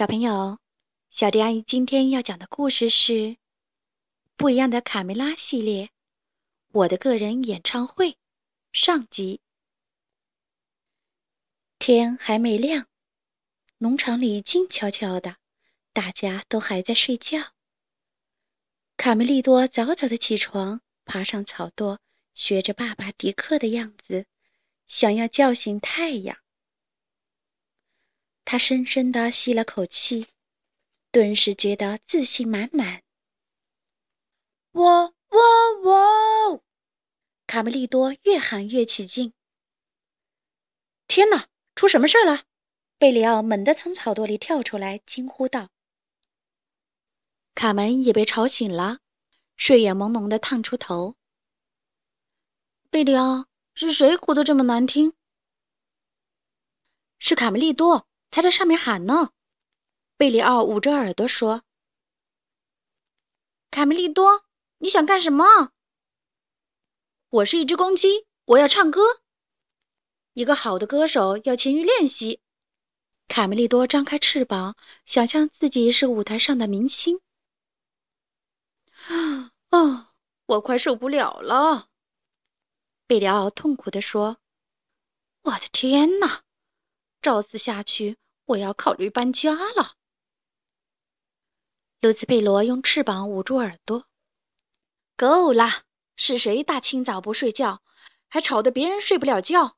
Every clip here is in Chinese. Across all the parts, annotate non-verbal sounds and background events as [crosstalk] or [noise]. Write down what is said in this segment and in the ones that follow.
小朋友，小迪阿姨今天要讲的故事是《不一样的卡梅拉》系列，我的个人演唱会上集。天还没亮，农场里静悄悄的，大家都还在睡觉。卡梅利多早早的起床，爬上草垛，学着爸爸迪克的样子，想要叫醒太阳。他深深地吸了口气，顿时觉得自信满满。喔喔喔！卡梅利多越喊越起劲。天哪，出什么事了？贝里奥猛地从草垛里跳出来，惊呼道。卡门也被吵醒了，睡眼朦胧地探出头。贝里奥，是谁哭得这么难听？是卡梅利多。他在上面喊呢，贝里奥捂着耳朵说：“卡梅利多，你想干什么？”“我是一只公鸡，我要唱歌。”“一个好的歌手要勤于练习。”卡梅利多张开翅膀，想象自己是舞台上的明星。“啊，我快受不了了！”贝里奥痛苦地说，“我的天哪！”照此下去，我要考虑搬家了。卢兹贝罗用翅膀捂住耳朵。够了！是谁大清早不睡觉，还吵得别人睡不了觉？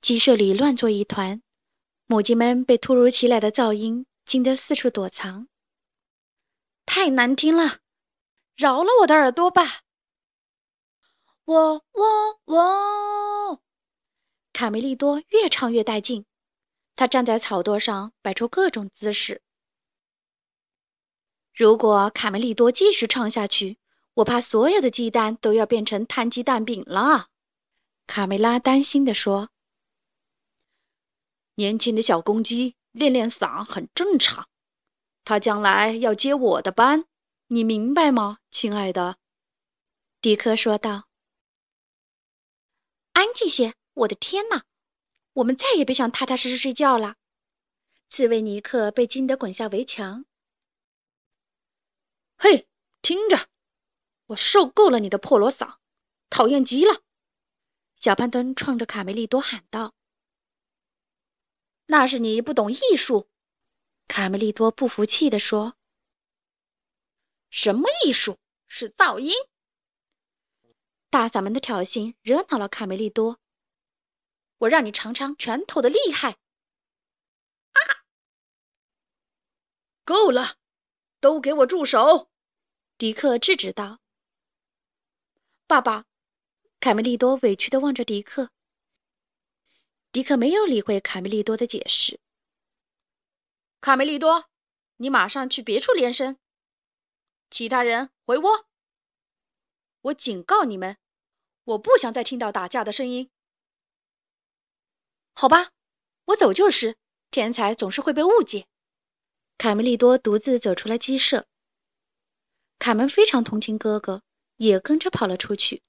鸡舍里乱作一团，母鸡们被突如其来的噪音惊得四处躲藏。太难听了！饶了我的耳朵吧！喔喔喔！卡梅利多越唱越带劲，他站在草垛上摆出各种姿势。如果卡梅利多继续唱下去，我怕所有的鸡蛋都要变成摊鸡蛋饼了。卡梅拉担心地说：“年轻的小公鸡练练嗓很正常，他将来要接我的班，你明白吗，亲爱的？”迪克说道。“安静些。”我的天哪！我们再也别想踏踏实实睡觉了。刺猬尼克被惊得滚下围墙。嘿，听着，我受够了你的破锣嗓，讨厌极了！小胖墩冲着卡梅利多喊道：“那是你不懂艺术。”卡梅利多不服气地说：“什么艺术？是噪音！”大嗓门的挑衅惹恼了卡梅利多。我让你尝尝拳头的厉害！啊！够了，都给我住手！迪克制止道。爸爸，卡梅利多委屈的望着迪克。迪克没有理会卡梅利多的解释。卡梅利多，你马上去别处练声。其他人回窝。我警告你们，我不想再听到打架的声音。好吧，我走就是。天才总是会被误解。卡梅利多独自走出了鸡舍。卡门非常同情哥哥，也跟着跑了出去。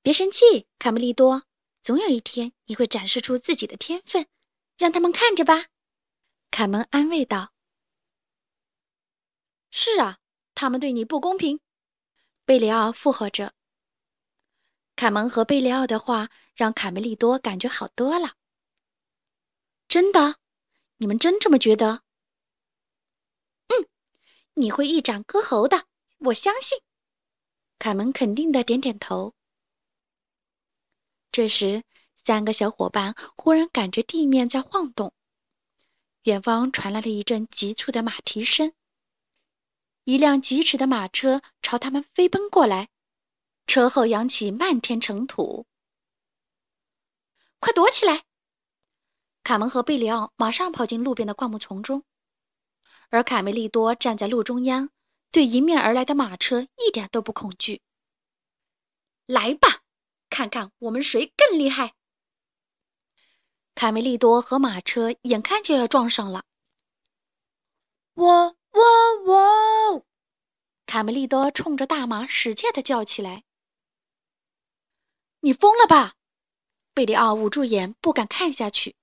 别生气，卡梅利多，总有一天你会展示出自己的天分，让他们看着吧。卡门安慰道。是啊，他们对你不公平。贝里奥附和着。卡门和贝利奥的话让卡梅利多感觉好多了。真的，你们真这么觉得？嗯，你会一展歌喉的，我相信。卡门肯定的点点头。这时，三个小伙伴忽然感觉地面在晃动，远方传来了一阵急促的马蹄声，一辆疾驰的马车朝他们飞奔过来。车后扬起漫天尘土，快躲起来！卡门和贝里奥马上跑进路边的灌木丛中，而卡梅利多站在路中央，对迎面而来的马车一点都不恐惧。来吧，看看我们谁更厉害！卡梅利多和马车眼看就要撞上了，喔喔喔！卡梅利多冲着大马使劲地叫起来。你疯了吧？贝里奥捂住眼，不敢看下去。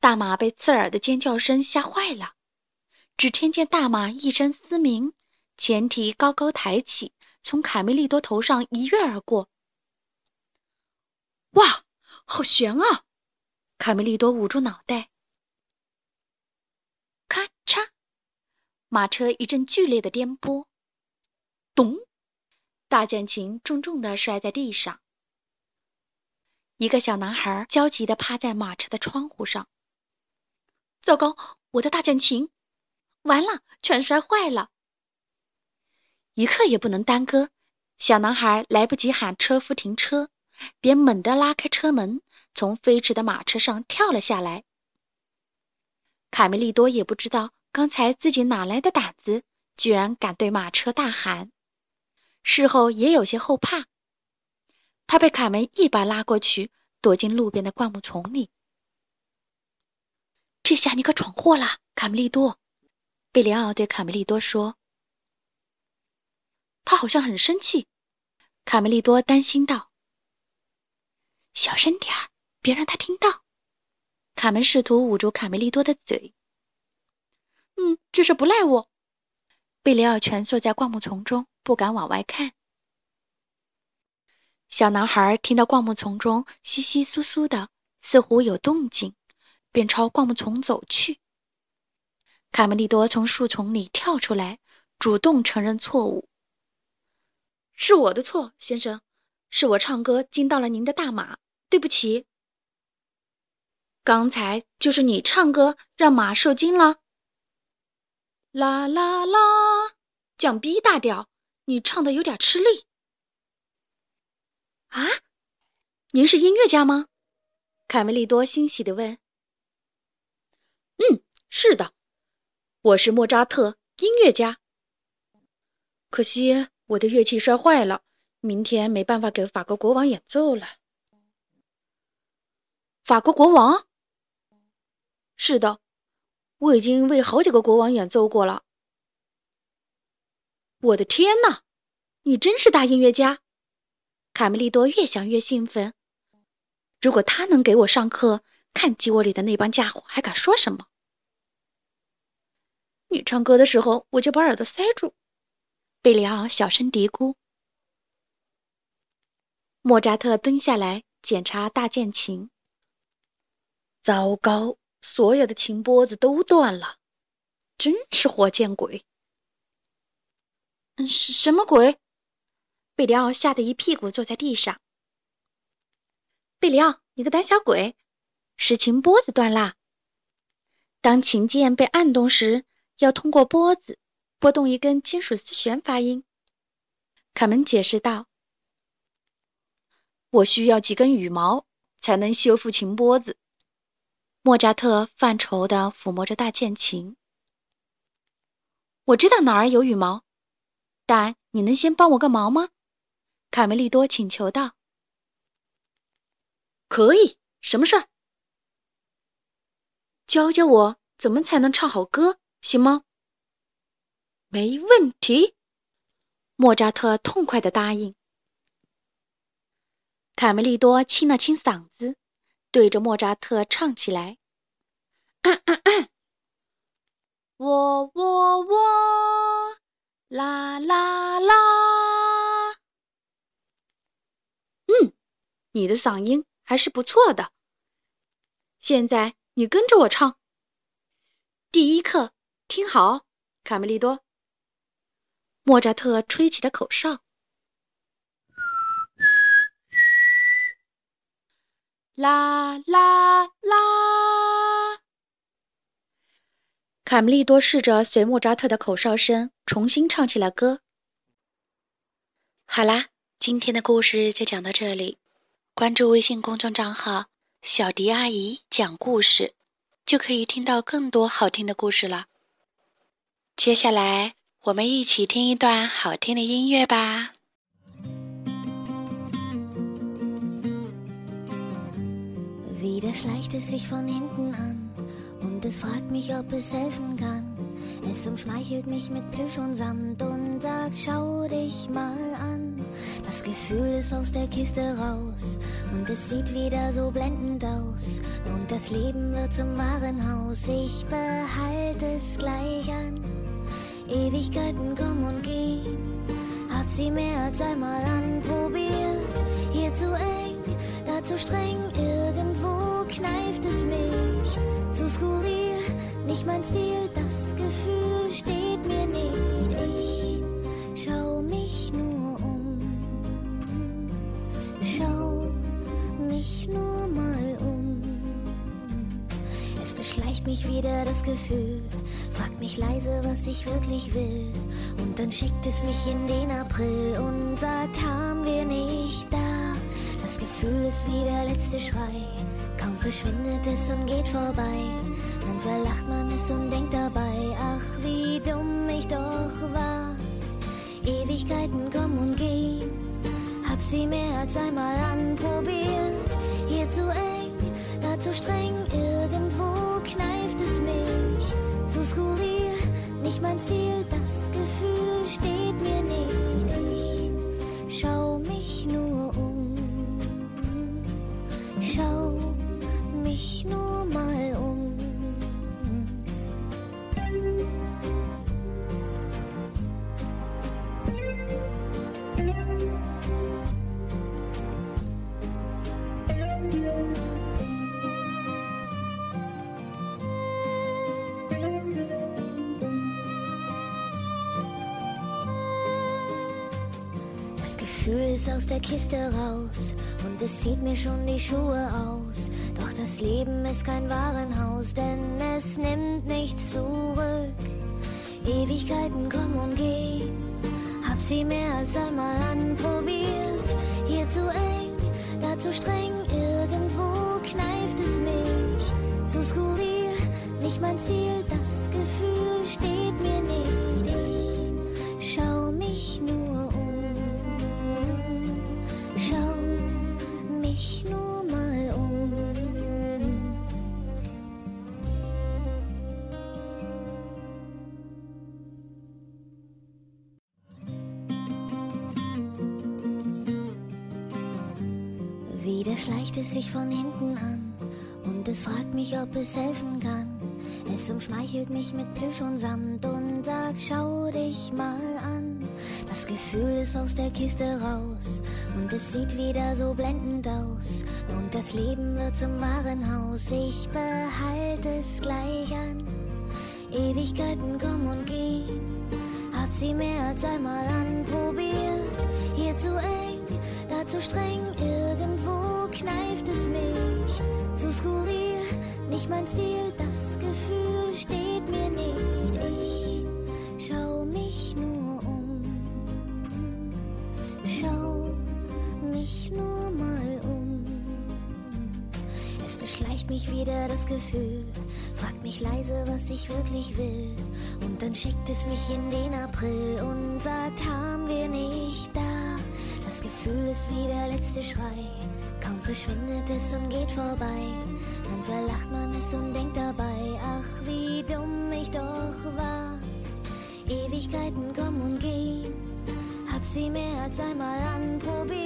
大马被刺耳的尖叫声吓坏了，只听见大马一声嘶鸣，前蹄高高抬起，从卡梅利多头上一跃而过。哇，好悬啊！卡梅利多捂住脑袋。咔嚓，马车一阵剧烈的颠簸，咚，大键琴重重的摔在地上。一个小男孩焦急地趴在马车的窗户上。糟糕，我的大键琴，完了，全摔坏了。一刻也不能耽搁，小男孩来不及喊车夫停车，便猛地拉开车门，从飞驰的马车上跳了下来。卡梅利多也不知道刚才自己哪来的胆子，居然敢对马车大喊。事后也有些后怕。他被卡门一把拉过去，躲进路边的灌木丛里。这下你可闯祸了，卡梅利多。贝里奥对卡梅利多说：“他好像很生气。”卡梅利多担心道：“小声点儿，别让他听到。”卡门试图捂住卡梅利多的嘴。“嗯，这事不赖我。”贝里奥蜷缩在灌木丛中，不敢往外看。小男孩听到灌木丛中窸窸窣窣的，似乎有动静，便朝灌木丛走去。卡梅利多从树丛里跳出来，主动承认错误：“是我的错，先生，是我唱歌惊到了您的大马，对不起。刚才就是你唱歌让马受惊了。”啦啦啦，降 B 大调，你唱的有点吃力。啊，您是音乐家吗？卡梅利多欣喜地问。“嗯，是的，我是莫扎特，音乐家。可惜我的乐器摔坏了，明天没办法给法国国王演奏了。”法国国王？是的，我已经为好几个国王演奏过了。我的天哪，你真是大音乐家！卡梅利多越想越兴奋。如果他能给我上课，看鸡窝里的那帮家伙还敢说什么？你唱歌的时候，我就把耳朵塞住。贝里奥小声嘀咕。莫扎特蹲下来检查大键琴。糟糕，所有的琴拨子都断了，真是活见鬼！嗯，是什么鬼？贝里奥吓得一屁股坐在地上。贝里奥，你个胆小鬼，是琴拨子断啦！当琴键被按动时，要通过拨子拨动一根金属丝弦发音。卡门解释道：“我需要几根羽毛才能修复琴拨子。”莫扎特犯愁地抚摸着大键琴。我知道哪儿有羽毛，但你能先帮我个忙吗？卡梅利多请求道：“可以，什么事儿？教教我怎么才能唱好歌，行吗？”“没问题。”莫扎特痛快的答应。卡梅利多清了清嗓子，对着莫扎特唱起来：“我 [coughs] 我我，啦啦啦。”嗯你的嗓音还是不错的。现在你跟着我唱。第一课，听好，卡梅利多。莫扎特吹起了口哨。啦啦啦！卡梅利多试着随莫扎特的口哨声重新唱起了歌。好啦，今天的故事就讲到这里。关注微信公众账号“小迪阿姨讲故事”，就可以听到更多好听的故事了。接下来，我们一起听一段好听的音乐吧。Es umschmeichelt mich mit Plüsch und Samt und sagt, schau dich mal an. Das Gefühl ist aus der Kiste raus und es sieht wieder so blendend aus. Und das Leben wird zum Warenhaus, ich behalte es gleich an. Ewigkeiten kommen und gehen, hab sie mehr als einmal anprobiert. Hier zu eng, da zu streng, irgendwo kneift es mich. Nicht mein Stil, das Gefühl steht mir nicht. Ich schau mich nur um, schau mich nur mal um. Es beschleicht mich wieder das Gefühl, fragt mich leise, was ich wirklich will. Und dann schickt es mich in den April und sagt, haben wir nicht da. Das Gefühl ist wie der letzte Schrei. Kaum verschwindet es und geht vorbei. Dann verlacht man es und denkt dabei, ach wie dumm ich doch war. Ewigkeiten kommen und gehen, hab sie mehr als einmal anprobiert. Hier zu eng, da zu streng, irgendwo kneift es mich. Zu skurril, nicht mein Stil, Gefühl ist aus der Kiste raus und es zieht mir schon die Schuhe aus. Doch das Leben ist kein Warenhaus, denn es nimmt nichts zurück. Ewigkeiten kommen und gehen, hab sie mehr als einmal anprobiert. Hier zu eng, da zu streng, irgendwo kneift es mich. Zu skurril, nicht mein Stil, das Gefühl steht mir nicht. Wieder schleicht es sich von hinten an und es fragt mich, ob es helfen kann. Es umschmeichelt mich mit Plüsch und Samt und sagt, schau dich mal an. Das Gefühl ist aus der Kiste raus und es sieht wieder so blendend aus. Und das Leben wird zum Warenhaus, ich behalte es gleich an. Ewigkeiten kommen und gehen, hab sie mehr als einmal anprobiert. Hier zu eng, da zu streng, irgendwo kneift es mich. Zu skurril, nicht mein Stil, das Gefühl steht mir nicht. Ich schau mich nur um, schau mich nur mal um. Es beschleicht mich wieder das Gefühl, fragt mich leise, was ich wirklich will. Und dann schickt es mich in den April und sagt, haben wir nicht da. Das Gefühl ist wie der letzte Schrei. Verschwindet es und geht vorbei. Dann verlacht man es und denkt dabei, ach wie dumm ich doch war. Ewigkeiten kommen und gehen, hab sie mehr als einmal anprobiert.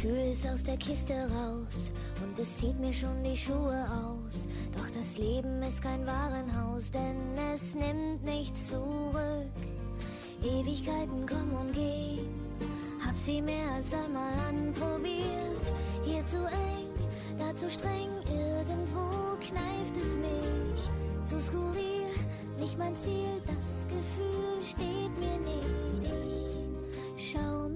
Gefühl ist aus der Kiste raus und es zieht mir schon die Schuhe aus. Doch das Leben ist kein Warenhaus, denn es nimmt nichts zurück. Ewigkeiten kommen und gehen, hab sie mehr als einmal anprobiert. Hier zu eng, da zu streng, irgendwo kneift es mich. Zu skurril, nicht mein Stil, das Gefühl steht mir nicht. Ich schau